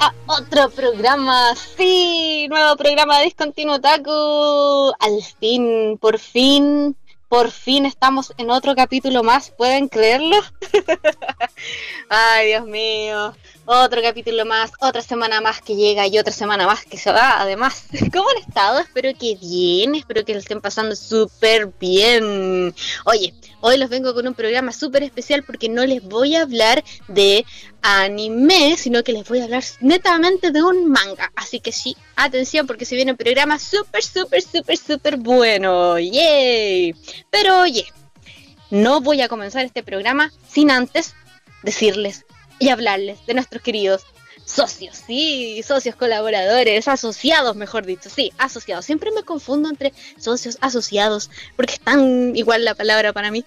a otro programa, sí, nuevo programa de Discontinuo Otaku. Al fin, por fin, por fin estamos en otro capítulo más, ¿pueden creerlo? Ay, Dios mío, otro capítulo más, otra semana más que llega y otra semana más que se va. Además, ¿cómo han estado? Espero que bien, espero que lo estén pasando súper bien. Oye, hoy los vengo con un programa súper especial porque no les voy a hablar de anime, sino que les voy a hablar netamente de un manga. Así que sí, atención porque se viene un programa súper, súper, súper, súper bueno. ¡Yay! Pero oye, no voy a comenzar este programa sin antes decirles y hablarles de nuestros queridos socios, sí, socios colaboradores, asociados, mejor dicho, sí, asociados. Siempre me confundo entre socios, asociados, porque es tan igual la palabra para mí.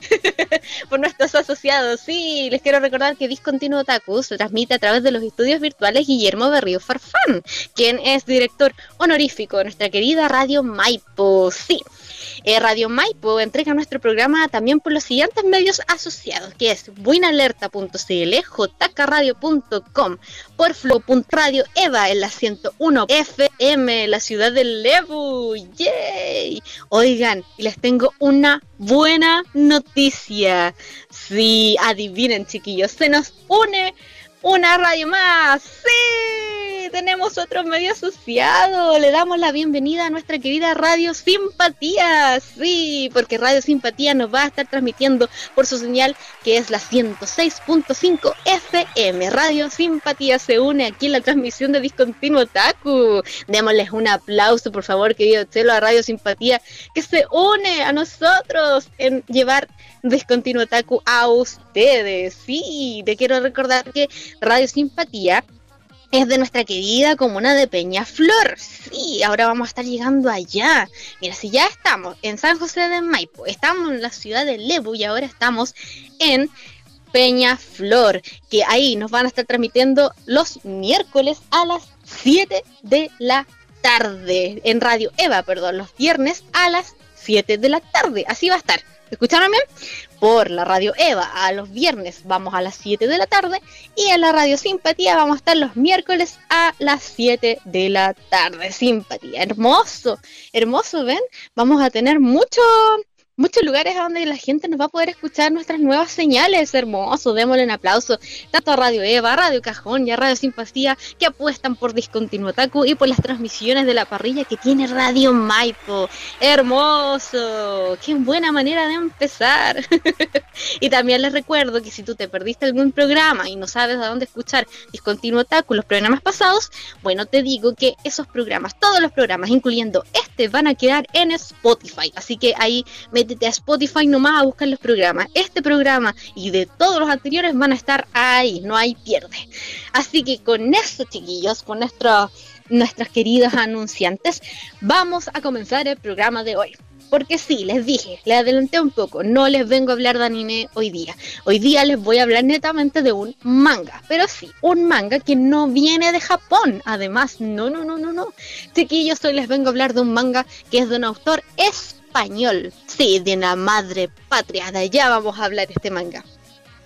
Por nuestros asociados, sí, les quiero recordar que Discontinuo Otaku se transmite a través de los estudios virtuales Guillermo Berrío Farfán, quien es director honorífico de nuestra querida Radio Maipo, sí. Eh, Radio Maipo entrega nuestro programa también por los siguientes medios asociados, que es buinalerta.cl, jkradio.com, por Flow.radio Eva en la 101 FM, la ciudad del Lebu. ¡Yay! Oigan, les tengo una buena noticia. Sí, adivinen chiquillos, se nos une una radio más. Sí, tenemos otro medio asociado. Le damos la bienvenida a nuestra querida Radio Simpatía. Sí, porque Radio Simpatía nos va a estar transmitiendo por su señal que es la 106.5 FM. Radio Simpatía se une aquí en la transmisión de Discontinuo Taku. Démosles un aplauso, por favor, querido Chelo, a Radio Simpatía que se une a nosotros en llevar Discontinuo Taku a ustedes. Sí, te quiero recordar que Radio Simpatía es de nuestra querida comuna de Peñaflor. Sí, ahora vamos a estar llegando allá. Mira, si ya estamos en San José de Maipo, estamos en la ciudad de Lebu y ahora estamos en Peñaflor, que ahí nos van a estar transmitiendo los miércoles a las 7 de la tarde. En Radio Eva, perdón, los viernes a las 7 de la tarde. Así va a estar. ¿Escucharon bien? Por la radio Eva a los viernes vamos a las 7 de la tarde y en la radio Simpatía vamos a estar los miércoles a las 7 de la tarde. Simpatía, hermoso, hermoso, ¿ven? Vamos a tener mucho, muchos lugares a donde la gente nos va a poder escuchar nuestras nuevas señales. Hermoso, démosle un aplauso tanto a Radio Eva, Radio Cajón y a Radio Simpatía que apuestan por Discontinuo Taku y por las transmisiones de la parrilla que tiene Radio Maipo. Hermoso, qué buena manera de empezar. y también les recuerdo que si tú te perdiste algún programa y no sabes a dónde escuchar Discontinuo Taku, los programas pasados, bueno, te digo que esos programas, todos los programas, incluyendo este, van a quedar en Spotify. Así que ahí me a Spotify nomás a buscar los programas. Este programa y de todos los anteriores van a estar ahí, no hay pierde. Así que con eso, chiquillos, con nuestros nuestros queridos anunciantes, vamos a comenzar el programa de hoy. Porque sí, les dije, les adelanté un poco, no les vengo a hablar de anime hoy día. Hoy día les voy a hablar netamente de un manga, pero sí, un manga que no viene de Japón. Además, no, no, no, no, no. Chiquillos, hoy les vengo a hablar de un manga que es de un autor español. Sí, de una madre patria. De allá vamos a hablar este manga.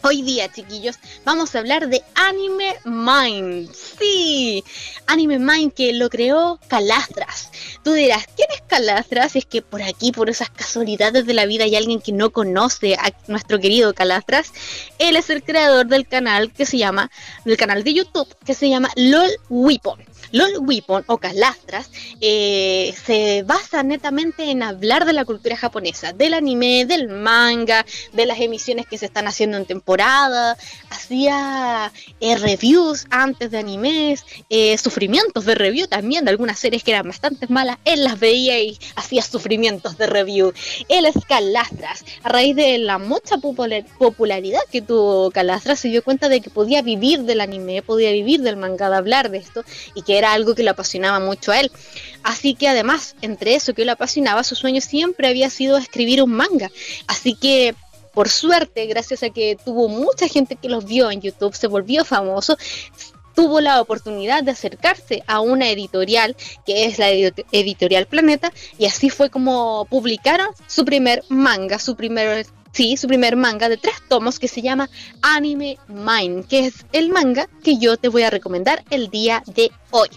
Hoy día, chiquillos, vamos a hablar de Anime Mind. Sí, Anime Mind que lo creó Calastras. Tú dirás, ¿quién es Calastras? Es que por aquí, por esas casualidades de la vida, hay alguien que no conoce a nuestro querido Calastras. Él es el creador del canal que se llama, del canal de YouTube que se llama LOL Weapon. Los Weapon o Calastras eh, se basa netamente en hablar de la cultura japonesa, del anime, del manga, de las emisiones que se están haciendo en temporada, hacía eh, reviews antes de animes, eh, sufrimientos de review también de algunas series que eran bastante malas, él las veía y hacía sufrimientos de review. Él es Calastras, a raíz de la mucha popularidad que tuvo Calastras, se dio cuenta de que podía vivir del anime, podía vivir del manga, de hablar de esto, y que era algo que le apasionaba mucho a él. Así que además, entre eso que le apasionaba, su sueño siempre había sido escribir un manga. Así que por suerte, gracias a que tuvo mucha gente que los vio en YouTube, se volvió famoso, tuvo la oportunidad de acercarse a una editorial que es la editorial Planeta y así fue como publicaron su primer manga, su primer sí, su primer manga de tres tomos que se llama Anime Mind, que es el manga que yo te voy a recomendar el día de hoy.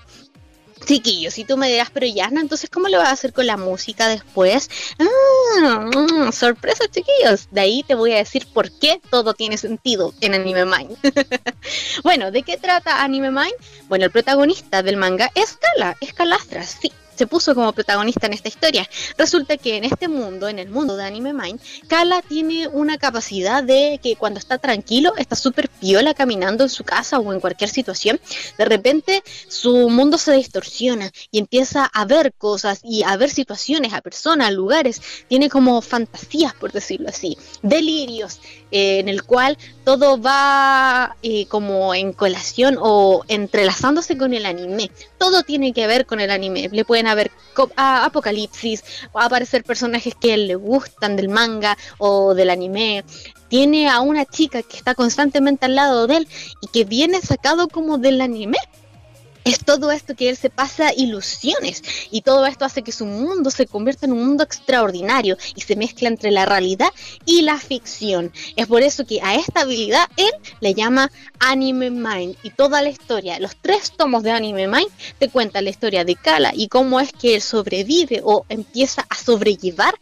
Chiquillos, si tú me dirás, pero ya, entonces, ¿cómo lo vas a hacer con la música después? Ah, sorpresa, chiquillos. De ahí te voy a decir por qué todo tiene sentido en Anime Mind. bueno, ¿de qué trata Anime Mind? Bueno, el protagonista del manga es Kala, es Calastra, sí se puso como protagonista en esta historia. Resulta que en este mundo, en el mundo de Anime Mind, Kala tiene una capacidad de que cuando está tranquilo, está súper piola caminando en su casa o en cualquier situación, de repente su mundo se distorsiona y empieza a ver cosas y a ver situaciones, a personas, lugares. Tiene como fantasías, por decirlo así, delirios, eh, en el cual todo va eh, como en colación o entrelazándose con el anime. Todo tiene que ver con el anime. Le pueden haber apocalipsis, va a aparecer personajes que le gustan del manga o del anime. Tiene a una chica que está constantemente al lado de él y que viene sacado como del anime es todo esto que él se pasa ilusiones y todo esto hace que su mundo se convierta en un mundo extraordinario y se mezcla entre la realidad y la ficción. Es por eso que a esta habilidad él le llama Anime Mind y toda la historia, los tres tomos de Anime Mind te cuentan la historia de Kala y cómo es que él sobrevive o empieza a sobrellevar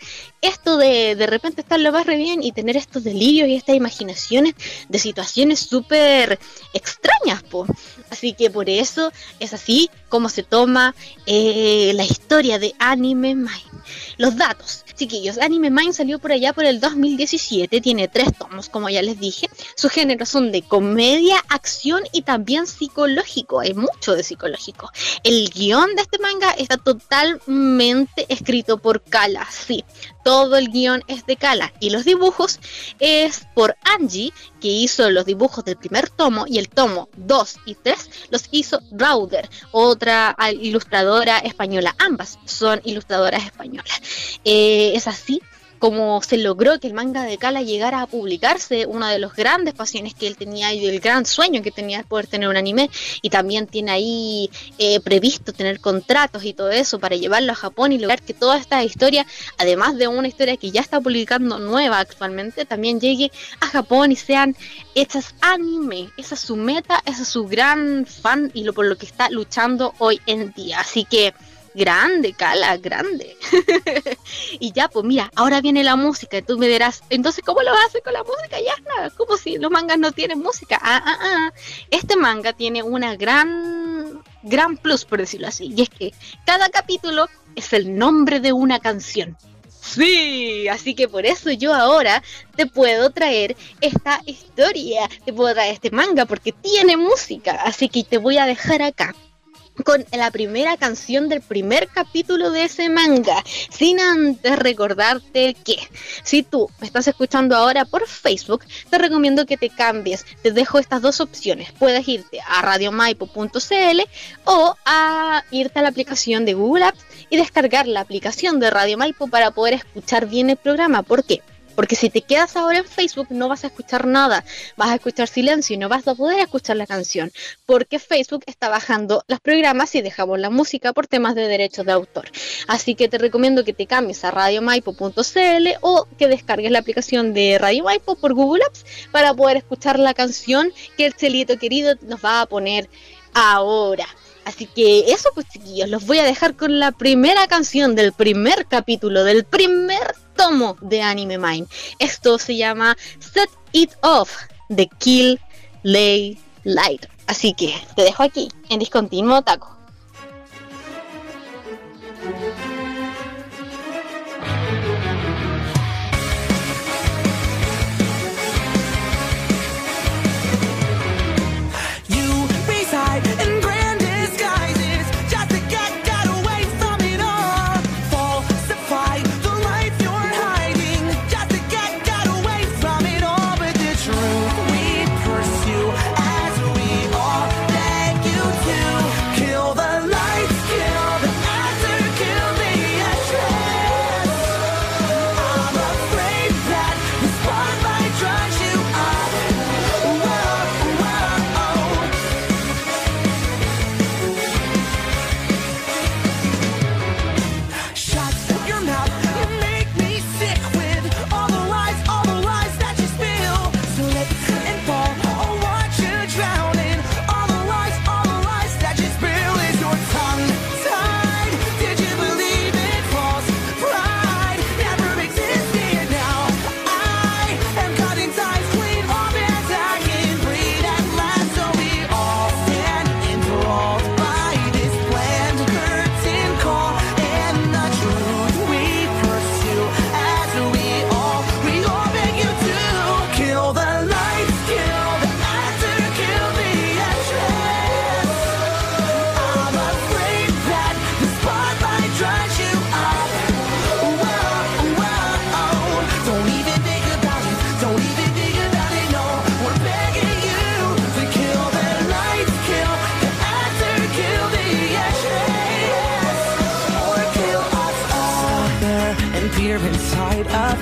esto de de repente estar lo más re bien y tener estos delirios y estas imaginaciones de situaciones súper extrañas, po. Así que por eso es así como se toma eh, la historia de Anime Mind. Los datos, chiquillos, Anime Mind salió por allá por el 2017, tiene tres tomos, como ya les dije. Sus géneros son de comedia, acción y también psicológico. Hay mucho de psicológico. El guion de este manga está totalmente escrito por Kala, sí. Todo el guion es de Kala y los dibujos es por Angie, que hizo los dibujos del primer tomo y el tomo 2 y 3 los hizo Rauder, otra ilustradora española. Ambas son ilustradoras españolas. Eh, es así como se logró que el manga de Kala llegara a publicarse, una de los grandes pasiones que él tenía y el gran sueño que tenía de poder tener un anime, y también tiene ahí eh, previsto tener contratos y todo eso para llevarlo a Japón y lograr que toda esta historia, además de una historia que ya está publicando nueva actualmente, también llegue a Japón y sean hechas anime. Esa es su meta, esa es su gran fan y lo por lo que está luchando hoy en día. Así que grande, Cala, grande. y ya, pues mira, ahora viene la música y tú me dirás, entonces, ¿cómo lo vas a hacer con la música? Ya nada, como si los mangas no tienen música. Ah, ah, ah. Este manga tiene una gran, gran plus, por decirlo así, y es que cada capítulo es el nombre de una canción. Sí, así que por eso yo ahora te puedo traer esta historia, te puedo traer este manga porque tiene música, así que te voy a dejar acá con la primera canción del primer capítulo de ese manga, sin antes recordarte que si tú me estás escuchando ahora por Facebook, te recomiendo que te cambies. Te dejo estas dos opciones. Puedes irte a radiomaipo.cl o a irte a la aplicación de Google Apps y descargar la aplicación de Radio Maipo para poder escuchar bien el programa. ¿Por qué? Porque si te quedas ahora en Facebook no vas a escuchar nada, vas a escuchar silencio y no vas a poder escuchar la canción, porque Facebook está bajando los programas y dejamos la música por temas de derechos de autor. Así que te recomiendo que te cambies a radiomaipo.cl o que descargues la aplicación de Radio Maipo por Google Apps para poder escuchar la canción que el celito querido nos va a poner ahora. Así que eso pues chiquillos, los voy a dejar con la primera canción del primer capítulo, del primer tomo de Anime Mind. Esto se llama Set It Off de Kill Lay Light. Así que te dejo aquí en Discontinuo Taco.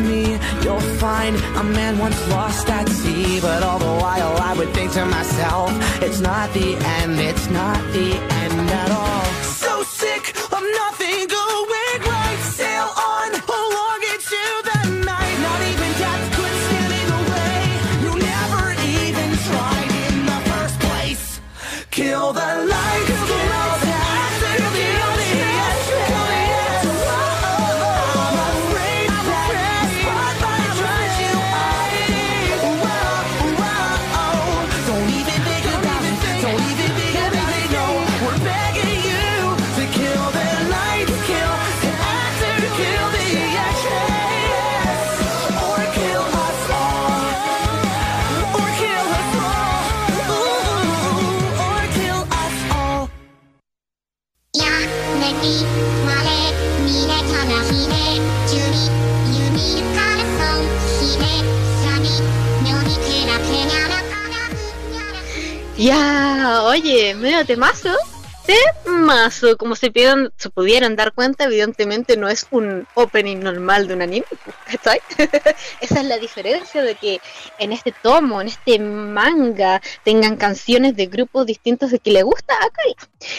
Me. You'll find a man once lost at sea, but all the while I would think to myself, it's not the end, it's not the end at all. Medio temazo. Temazo. Como se, pudieron, se pudieron dar cuenta, evidentemente no es un opening normal de un anime. Esa es la diferencia de que en este tomo, en este manga, tengan canciones de grupos distintos de que le gusta a.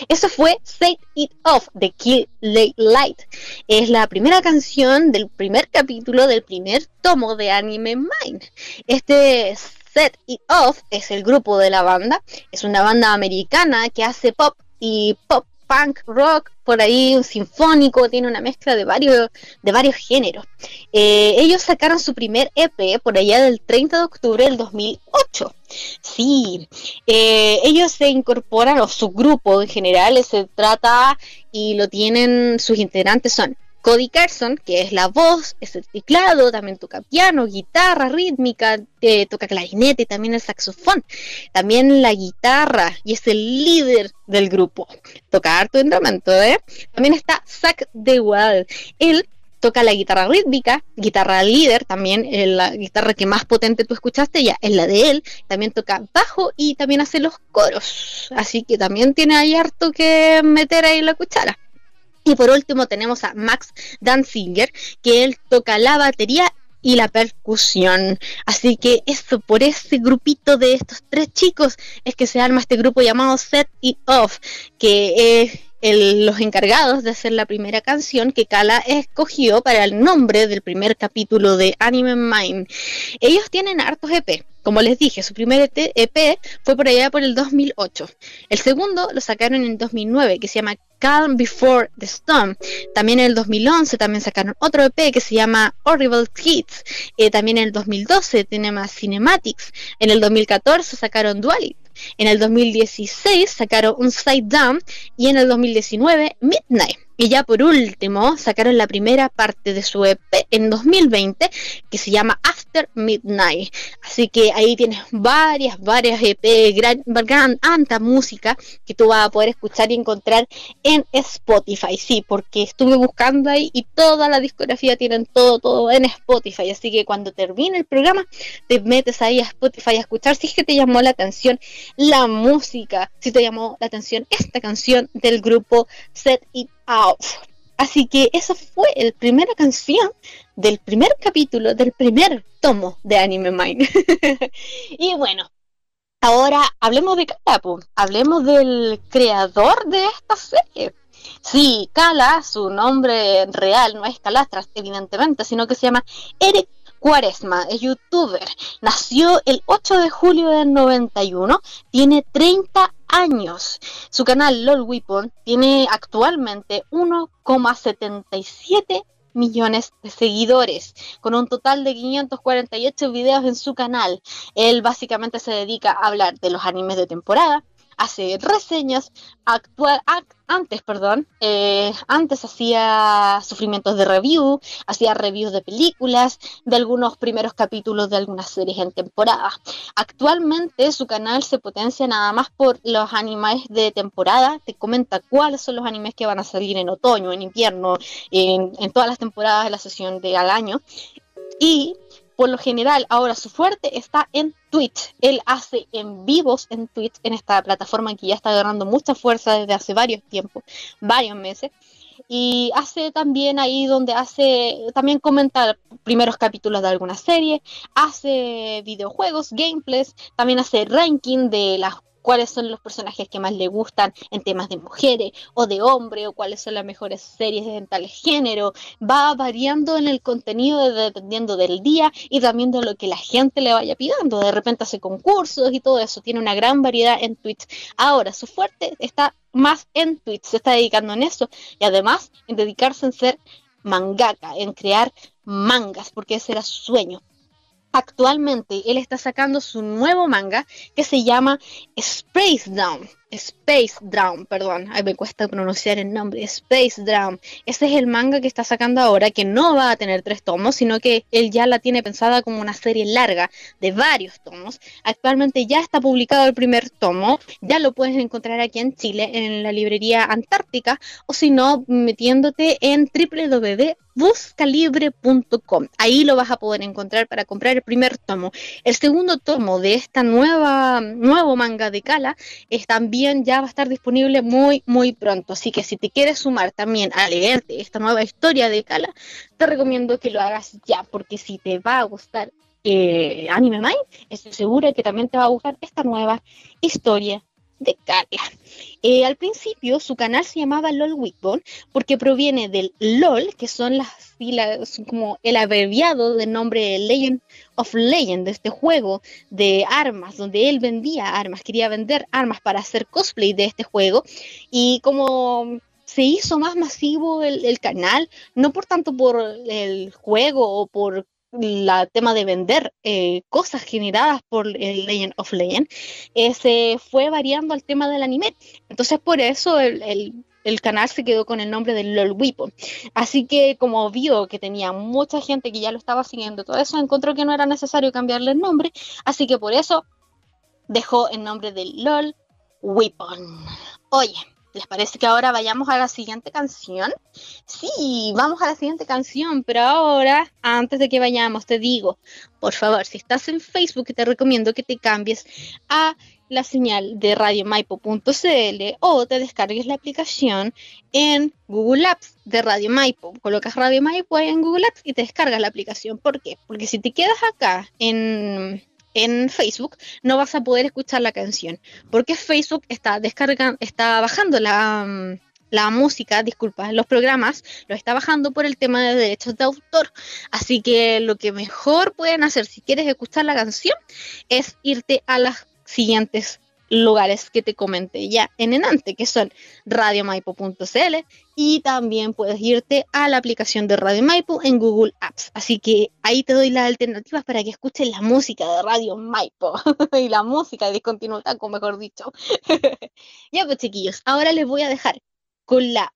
Eso fue Set It Off de Kill Light. Es la primera canción del primer capítulo del primer tomo de Anime Mind. Este Set It Off es el grupo de la banda. Es una banda americana que hace pop y pop punk rock por ahí un sinfónico tiene una mezcla de varios de varios géneros Eh, ellos sacaron su primer EP por allá del 30 de octubre del 2008 sí eh, ellos se incorporan o su grupo en general se trata y lo tienen sus integrantes son Cody Carson, que es la voz, es el teclado, también toca piano, guitarra rítmica, eh, toca clarinete, también el saxofón, también la guitarra y es el líder del grupo. Toca harto instrumento, ¿eh? También está Zach DeWall. Él toca la guitarra rítmica, guitarra líder, también eh, la guitarra que más potente tú escuchaste ya es la de él, también toca bajo y también hace los coros, así que también tiene ahí harto que meter ahí la cuchara. Y por último tenemos a Max Danziger, que él toca la batería y la percusión. Así que eso, por ese grupito de estos tres chicos, es que se arma este grupo llamado Set It Off, que es los encargados de hacer la primera canción que Kala escogió para el nombre del primer capítulo de Anime Mind. Ellos tienen hartos EP. Como les dije, su primer EP EP fue por allá por el 2008. El segundo lo sacaron en el 2009, que se llama Calm Before the Storm. También en el 2011 también sacaron otro EP que se llama Horrible Kids. Eh, también en el 2012 tiene más Cinematics. En el 2014 sacaron Duality. En el 2016 sacaron un Side Down y en el 2019 Midnight. Y ya por último sacaron la primera parte de su EP en 2020 que se llama After Midnight. Así que ahí tienes varias, varias EP, gran, gran, tanta música que tú vas a poder escuchar y encontrar en Spotify. Sí, porque estuve buscando ahí y toda la discografía tienen todo, todo en Spotify. Así que cuando termine el programa te metes ahí a Spotify a escuchar si es que te llamó la atención la música, si te llamó la atención esta canción del grupo Set It Off. Así que esa fue la primera canción del primer capítulo del primer tomo de Anime Mind. y bueno, ahora hablemos de Kala, po. hablemos del creador de esta serie. Sí, Kala, su nombre real no es Calastras, evidentemente, sino que se llama Eric Cuaresma, es youtuber. Nació el 8 de julio del 91, tiene 30 años. Su canal LOL Weapon tiene actualmente 1,77 millones de seguidores, con un total de 548 videos en su canal. Él básicamente se dedica a hablar de los animes de temporada, hace reseñas, actual, ac- antes, perdón, eh, antes hacía sufrimientos de review, hacía reviews de películas, de algunos primeros capítulos de algunas series en temporada. Actualmente su canal se potencia nada más por los animes de temporada, te comenta cuáles son los animes que van a salir en otoño, en invierno, en, en todas las temporadas de la sesión de al año. Y por lo general, ahora su fuerte está en Twitch. Él hace en vivos en Twitch, en esta plataforma que ya está agarrando mucha fuerza desde hace varios tiempos, varios meses. y hace también ahí donde hace, también comenta primeros capítulos de alguna serie, hace videojuegos, gameplays, también hace ranking de las cuáles son los personajes que más le gustan en temas de mujeres o de hombre o cuáles son las mejores series en tal género. Va variando en el contenido dependiendo del día y también de lo que la gente le vaya pidiendo. De repente hace concursos y todo eso. Tiene una gran variedad en Twitch. Ahora, su fuerte está más en Twitch. Se está dedicando en eso y además en dedicarse en ser mangaka, en crear mangas, porque ese era su sueño actualmente él está sacando su nuevo manga que se llama Space Down. Space Drown, perdón, Ay, me cuesta pronunciar el nombre, Space Drown. Ese es el manga que está sacando ahora, que no va a tener tres tomos, sino que él ya la tiene pensada como una serie larga de varios tomos. Actualmente ya está publicado el primer tomo, ya lo puedes encontrar aquí en Chile, en la librería Antártica, o si no, metiéndote en www.buscalibre.com. Ahí lo vas a poder encontrar para comprar el primer tomo. El segundo tomo de esta nueva nuevo manga de Kala es también ya va a estar disponible muy, muy pronto. Así que si te quieres sumar también a leerte esta nueva historia de Kala, te recomiendo que lo hagas ya, porque si te va a gustar eh, Anime Mind, estoy segura que también te va a gustar esta nueva historia de Carla. Eh, al principio su canal se llamaba LOL Weekbone porque proviene del LOL, que son las siglas, como el abreviado del nombre Legend of Legend, de este juego de armas, donde él vendía armas, quería vender armas para hacer cosplay de este juego. Y como se hizo más masivo el, el canal, no por tanto por el juego o por la tema de vender eh, cosas generadas por el Legend of Legend, eh, se fue variando al tema del anime. Entonces por eso el, el, canal se quedó con el nombre de LOL Weapon. Así que como vio que tenía mucha gente que ya lo estaba siguiendo, todo eso encontró que no era necesario cambiarle el nombre. Así que por eso dejó el nombre de LOL Weapon. Oye, ¿Les parece que ahora vayamos a la siguiente canción? Sí, vamos a la siguiente canción, pero ahora, antes de que vayamos, te digo, por favor, si estás en Facebook, te recomiendo que te cambies a la señal de radiomaipo.cl o te descargues la aplicación en Google Apps de Radio Maipo. Colocas Radio Maipo ahí en Google Apps y te descargas la aplicación. ¿Por qué? Porque si te quedas acá en en Facebook, no vas a poder escuchar la canción, porque Facebook está descargando, está bajando la, música, disculpa, los programas, lo está bajando por el tema de derechos de autor. Así que lo que mejor pueden hacer si quieres escuchar la canción es irte a las siguientes lugares que te comenté ya en enante, que son radiomaipo.cl y también puedes irte a la aplicación de Radio Maipo en Google Apps. Así que ahí te doy las alternativas para que escuches la música de Radio Maipo y la música de Discontinuo Taco, mejor dicho. ya pues chiquillos, ahora les voy a dejar con la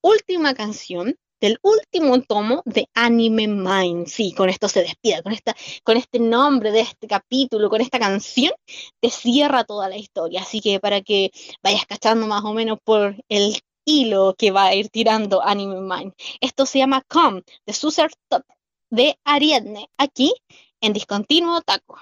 última canción del último tomo de Anime Mind. Sí, con esto se despide, con, esta, con este nombre de este capítulo, con esta canción, te cierra toda la historia. Así que para que vayas cachando más o menos por el hilo que va a ir tirando Anime Mind. Esto se llama Come, de Suser Top, de Ariadne, aquí en Discontinuo Taco.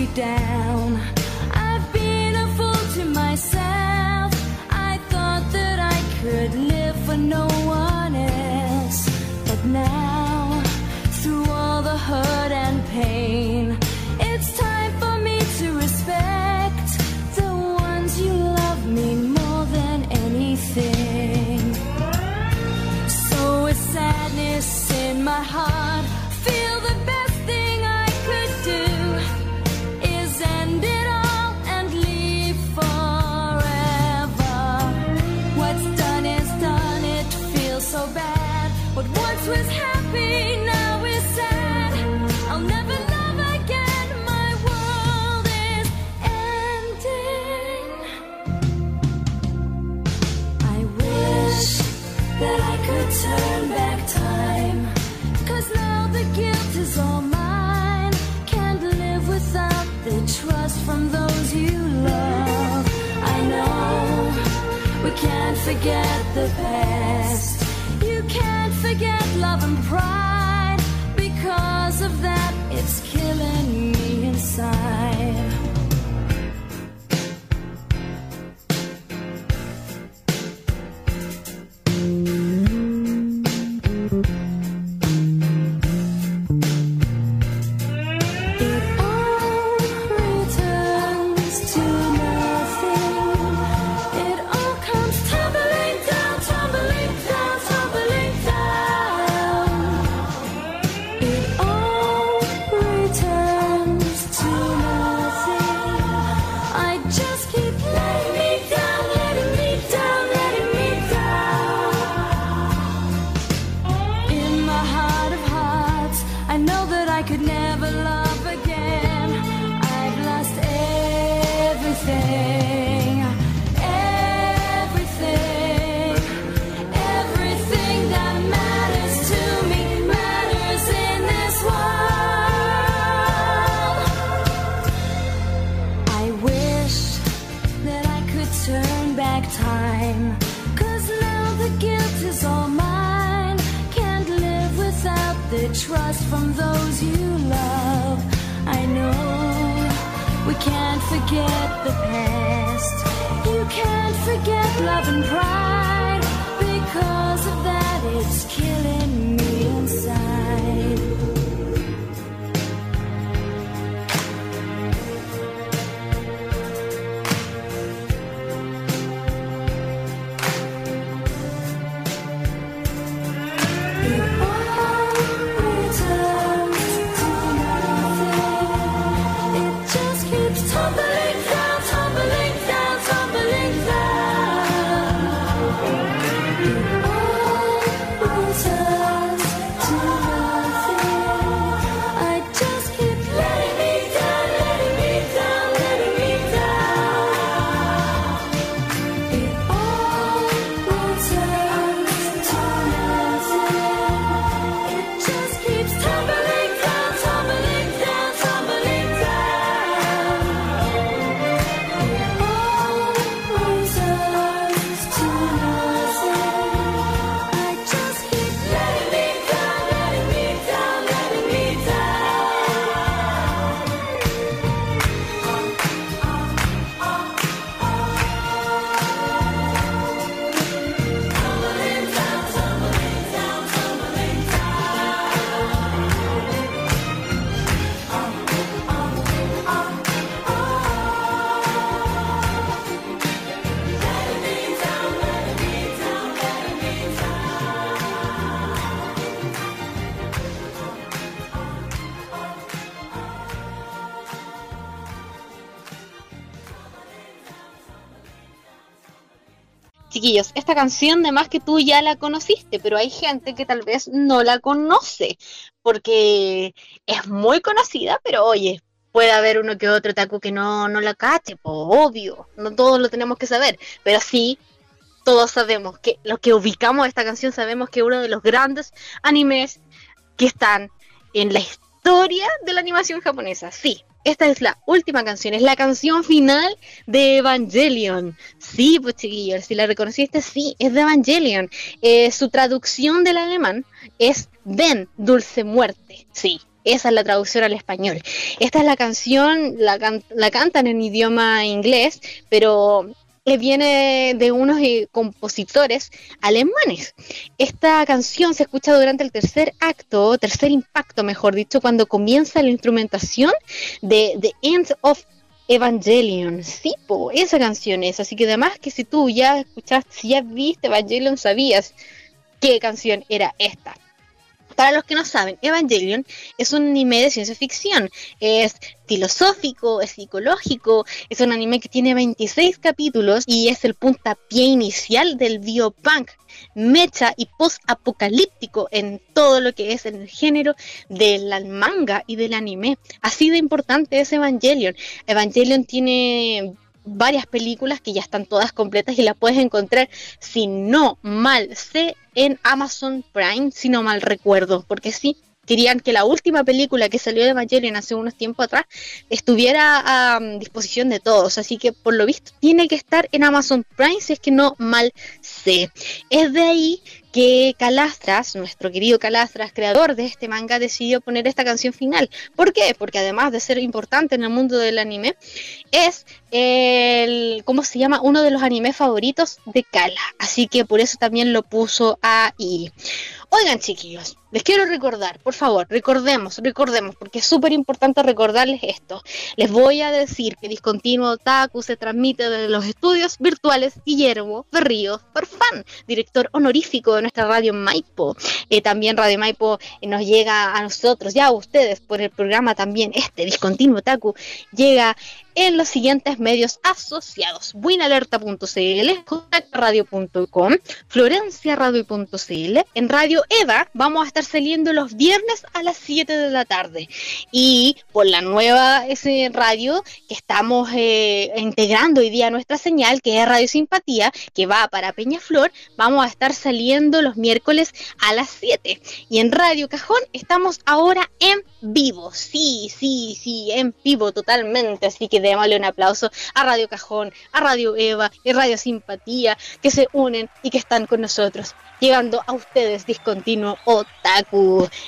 You down. I've been a fool to myself. I thought that I could live for no one else. But now, through all the hurt and pain, forget the past. You can't forget love and pride. Because of that, it's killing me inside. Love and pride. Because of that, it's esta canción de más que tú ya la conociste, pero hay gente que tal vez no la conoce, porque es muy conocida, pero oye, puede haber uno que otro taco que no, no la cache, pues obvio, no todos lo tenemos que saber, pero sí, todos sabemos que los que ubicamos esta canción sabemos que es uno de los grandes animes que están en la historia de la animación japonesa, sí. Esta es la última canción, es la canción final de Evangelion. Sí, pues chiquillos, si la reconociste, sí, es de Evangelion. Eh, su traducción del alemán es Ven, dulce muerte. Sí, esa es la traducción al español. Esta es la canción, la, can- la cantan en idioma inglés, pero eh, viene de unos eh, compositores alemanes. Esta canción se escucha durante el tercer acto, tercer impacto, mejor dicho, cuando comienza la instrumentación de The End of Evangelion. Sí, po, esa canción es. Así que además que si tú ya escuchaste, si ya viste Evangelion, sabías qué canción era esta. Para los que no saben, Evangelion es un anime de ciencia ficción. Es filosófico, es psicológico, es un anime que tiene 26 capítulos y es el puntapié inicial del biopunk, mecha y post-apocalíptico en todo lo que es el género del manga y del anime. Así de importante es Evangelion. Evangelion tiene varias películas que ya están todas completas y las puedes encontrar, si no mal sé, en Amazon Prime, si no mal recuerdo, porque sí, querían que la última película que salió de Evangelion hace unos tiempos atrás estuviera a um, disposición de todos, así que por lo visto tiene que estar en Amazon Prime si es que no mal sé. Es de ahí que Calastras, nuestro querido Calastras, creador de este manga, decidió poner esta canción final. ¿Por qué? Porque además de ser importante en el mundo del anime, es el, ¿cómo se llama? Uno de los animes favoritos de Kala. Así que por eso también lo puso ahí. Oigan, chiquillos, les quiero recordar, por favor, recordemos, recordemos, porque es súper importante recordarles esto. Les voy a decir que Discontinuo Otaku se transmite desde los estudios virtuales Guillermo Berrío Farfán, director honorífico de nuestra radio Maipo. Eh, también Radio Maipo eh, nos llega a nosotros, ya a ustedes, por el programa también, este Discontinuo Otaku, llega en los siguientes medios asociados: winalerta.cl, radio.com, florenciaradio.cl, en Radio Eva vamos a estar saliendo los viernes a las 7 de la tarde. Y por la nueva ese radio que estamos eh, integrando hoy día nuestra señal, que es Radio Simpatía, que va para Peñaflor, vamos a estar saliendo los miércoles a las 7 y en Radio Cajón estamos ahora en vivo, sí, sí, sí, en vivo totalmente, así que démosle un aplauso a Radio Cajón, a Radio Eva y Radio Simpatía que se unen y que están con nosotros, llegando a ustedes discontinuo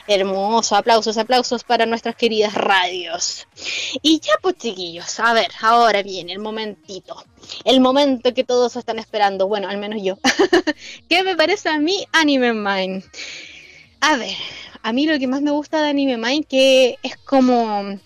Hermoso, aplausos, aplausos para nuestras queridas radios. Y ya pues chiquillos, a ver, ahora viene el momentito. El momento que todos están esperando, bueno, al menos yo. ¿Qué me parece a mí Anime Mind? A ver, a mí lo que más me gusta de Anime Mind que es como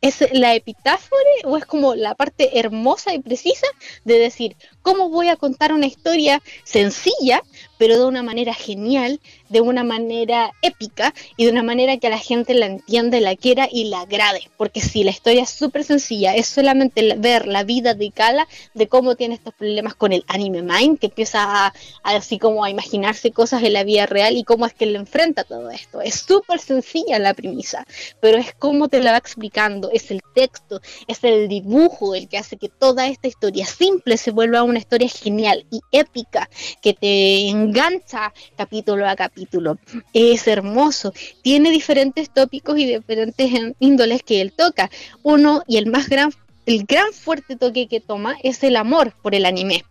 es la epitáfora o es como la parte hermosa y precisa de decir cómo voy a contar una historia sencilla, pero de una manera genial, de una manera épica y de una manera que a la gente la entienda, la quiera y la agrade. Porque si la historia es súper sencilla, es solamente ver la vida de Kala, de cómo tiene estos problemas con el anime mind, que empieza a, así como a imaginarse cosas en la vida real y cómo es que le enfrenta todo esto. Es súper sencilla la premisa, pero es cómo te la va explicando, es el texto, es el dibujo el que hace que toda esta historia simple se vuelva una historia genial y épica que te engancha capítulo a capítulo. Es hermoso. Tiene diferentes tópicos y diferentes índoles que él toca. Uno y el más gran, el gran fuerte toque que toma es el amor por el anime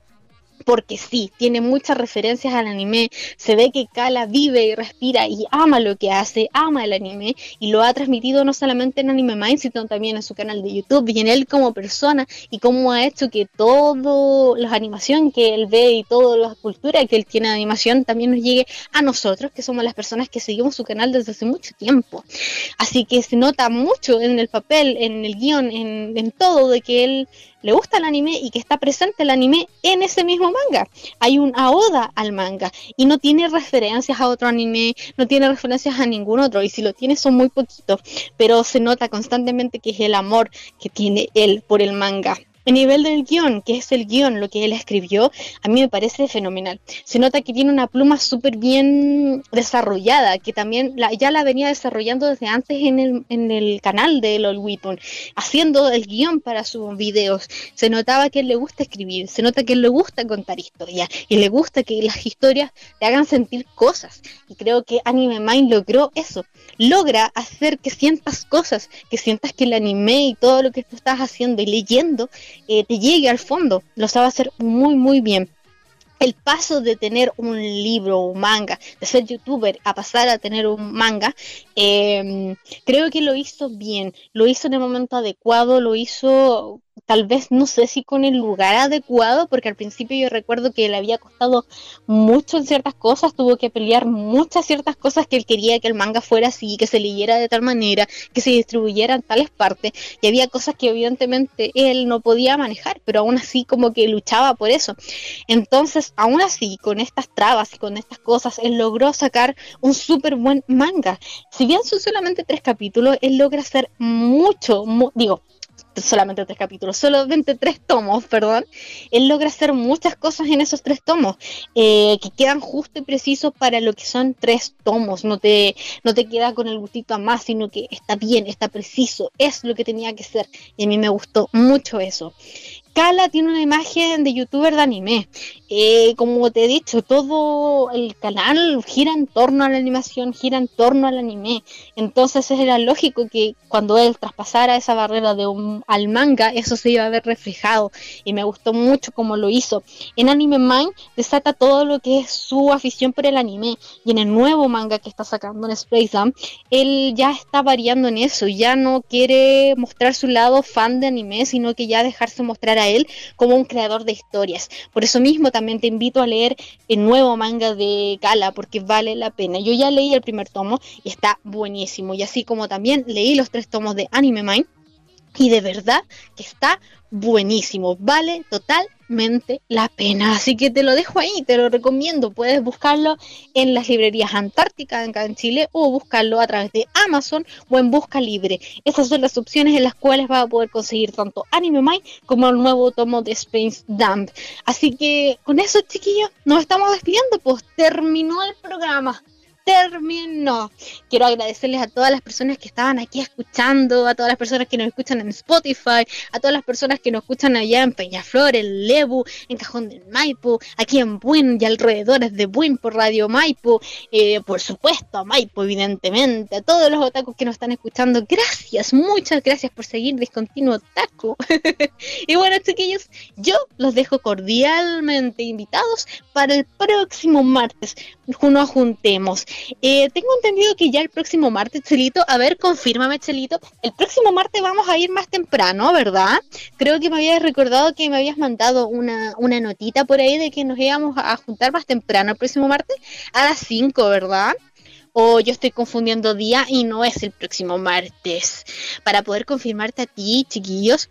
porque sí, tiene muchas referencias al anime, se ve que Kala vive y respira y ama lo que hace, ama el anime y lo ha transmitido no solamente en Anime Mind, sino también en su canal de YouTube y en él como persona y cómo ha hecho que todo las animación que él ve y toda la cultura que él tiene de animación también nos llegue a nosotros, que somos las personas que seguimos su canal desde hace mucho tiempo. Así que se nota mucho en el papel, en el guion, en, en todo de que él le gusta el anime y que está presente el anime en ese mismo manga. Hay una oda al manga y no tiene referencias a otro anime, no tiene referencias a ningún otro y si lo tiene son muy poquitos, pero se nota constantemente que es el amor que tiene él por el manga. A nivel del guion, que es el guion, lo que él escribió, a mí me parece fenomenal. Se nota que tiene una pluma súper bien desarrollada, que también ya la venía desarrollando desde antes en el, el canal de LOL Weapon, haciendo el guion para sus videos. Se notaba que él le gusta escribir, se nota que él le gusta contar historias y le gusta que las historias le hagan sentir cosas. Y creo que Anime Mind logró eso, logra hacer que sientas cosas, que sientas que el anime y todo lo que tú estás haciendo y leyendo eh, te llegue al fondo. Lo sabe hacer muy, muy bien. El paso de tener un libro o un manga, de ser youtuber a pasar a tener un manga, em, creo que lo hizo bien, lo hizo en el momento adecuado, lo hizo tal vez no sé si con el lugar adecuado, porque al principio yo recuerdo que le había costado mucho en ciertas cosas, tuvo que pelear muchas ciertas cosas que él quería que el manga fuera así, que se leyera de tal manera, que se distribuyera en tales partes, y había cosas que evidentemente él no podía manejar, pero aún así como que luchaba por eso. Entonces, aún así, con estas trabas y con estas cosas, él logró sacar un súper buen manga. Si bien son solamente tres capítulos, él logra hacer mucho, digo, solamente tres capítulos, solamente tres tomos, perdón, él logra hacer muchas cosas en esos tres tomos eh, que quedan justo y precisos para lo que son tres tomos. No te, no te queda con el gustito a más, sino que está bien, está preciso, es lo que tenía que ser. Y a mí me gustó mucho eso. Kala tiene una imagen de youtuber de anime. Eh, como te he dicho, todo el canal gira en torno a la animación, gira en torno al anime. Entonces era lógico que cuando él traspasara esa barrera de un, al manga, eso se iba a ver reflejado. Y me gustó mucho como lo hizo. En Anime Mind desata todo lo que es su afición por el anime. Y en el nuevo manga que está sacando en Space Jam, él ya está variando en eso. Ya no quiere mostrar su lado fan de anime, sino que ya dejarse mostrar a él como un creador de historias. Por eso mismo también te invito a leer el nuevo manga de Kala, porque vale la pena. Yo ya leí el primer tomo y está buenísimo. Y así como también leí los tres tomos de Anime Mind. Y de verdad que está buenísimo, vale la pena. Así que te lo dejo ahí, te lo recomiendo. Puedes buscarlo en las librerías Antártica acá en Chile o buscarlo a través de Amazon o en Busca Libre. Esas son las opciones en las cuales vas a poder conseguir tanto Anime Mind como el nuevo tomo de Space Dump. Así que con eso, chiquillos, nos estamos despidiendo. Pues terminó el programa terminó. Quiero agradecerles a todas las personas que estaban aquí escuchando, a todas las personas que nos escuchan en Spotify, a todas las personas que nos escuchan allá en Peñaflor, en Lebu, en Cajón del Maipo, aquí en Buin y alrededores de Buin por Radio Maipo, eh, por supuesto a Maipo evidentemente, a todos los otakus que nos están escuchando, gracias, muchas gracias por seguir Discontinuo Otaku. y bueno chiquillos, yo los dejo cordialmente invitados para el próximo martes, nos juntemos eh, tengo entendido que ya el próximo martes, Chelito, a ver, confírmame, Chelito, el próximo martes vamos a ir más temprano, ¿verdad? Creo que me habías recordado que me habías mandado una, una notita por ahí de que nos íbamos a juntar más temprano el próximo martes a las 5, ¿verdad? o yo estoy confundiendo día y no es el próximo martes. Para poder confirmarte a ti, chiquillos,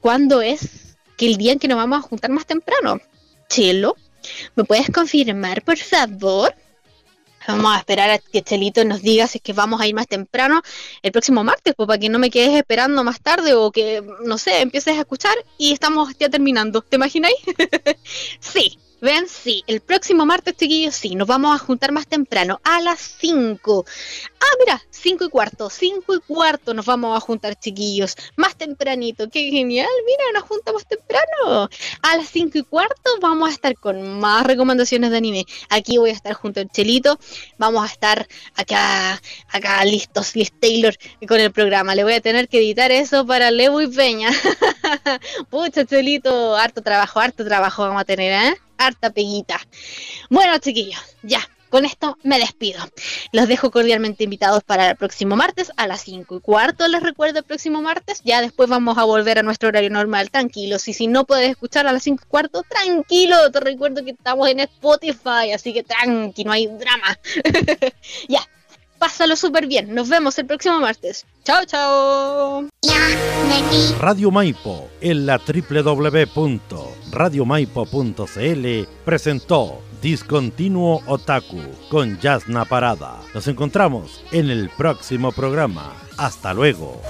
cuándo es que el día en que nos vamos a juntar más temprano. Chelo, ¿me puedes confirmar, por favor? Vamos a esperar a que Chelito nos diga si es que vamos a ir más temprano el próximo martes, pues para que no me quedes esperando más tarde o que, no sé, empieces a escuchar y estamos ya terminando. ¿Te imagináis? sí, Ven, sí, el próximo martes, chiquillos, sí, nos vamos a juntar más temprano, a las 5. Ah, mira, 5 y cuarto, 5 y cuarto nos vamos a juntar, chiquillos, más tempranito, qué genial, mira, nos juntamos temprano. A las 5 y cuarto vamos a estar con más recomendaciones de anime. Aquí voy a estar junto al Chelito, vamos a estar acá, acá listos, Liz Taylor, con el programa. Le voy a tener que editar eso para Levo y Peña. Pucha, Chelito, harto trabajo, harto trabajo vamos a tener, ¿eh? Harta peguita. Bueno, chiquillos, ya, con esto me despido. Los dejo cordialmente invitados para el próximo martes a las 5 y cuarto. Les recuerdo el próximo martes. Ya después vamos a volver a nuestro horario normal. Tranquilos. Y si no puedes escuchar a las 5 y cuarto, tranquilo. Te recuerdo que estamos en Spotify. Así que tranqui, no hay drama. ya. Pásalo súper bien. Nos vemos el próximo martes. Chao, chao. Radio Maipo en la www.radiomaipo.cl presentó Discontinuo Otaku con Yasna Parada. Nos encontramos en el próximo programa. Hasta luego.